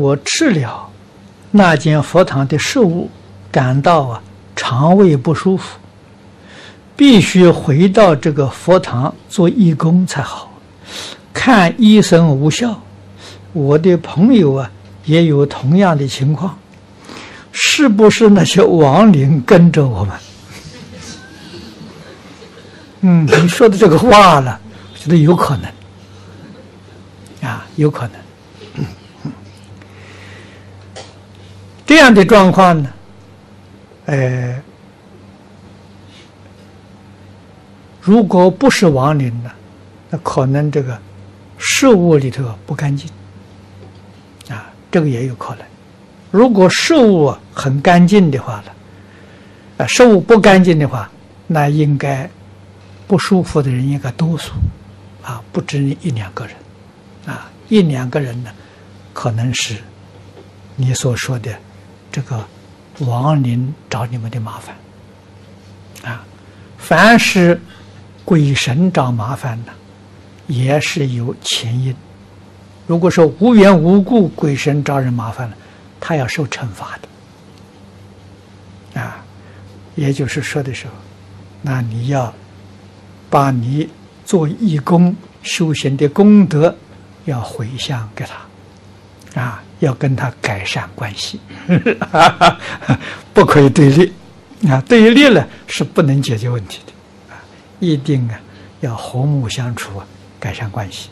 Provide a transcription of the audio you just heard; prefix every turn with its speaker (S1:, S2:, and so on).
S1: 我吃了那间佛堂的食物，感到啊肠胃不舒服，必须回到这个佛堂做义工才好。看医生无效，我的朋友啊也有同样的情况，是不是那些亡灵跟着我们？嗯，你说的这个话了，我觉得有可能啊，有可能。这样的状况呢，呃，如果不是亡灵呢，那可能这个事物里头不干净，啊，这个也有可能。如果事物很干净的话呢，啊，事物不干净的话，那应该不舒服的人应该多数，啊，不止一两个人，啊，一两个人呢，可能是你所说的。这个亡灵找你们的麻烦啊！凡是鬼神找麻烦的，也是有前因。如果说无缘无故鬼神找人麻烦了，他要受惩罚的啊！也就是说的时候，那你要把你做义工修行的功德要回向给他啊！要跟他改善关系，不可以对立啊！对立了是不能解决问题的啊！一定啊要和睦相处，改善关系。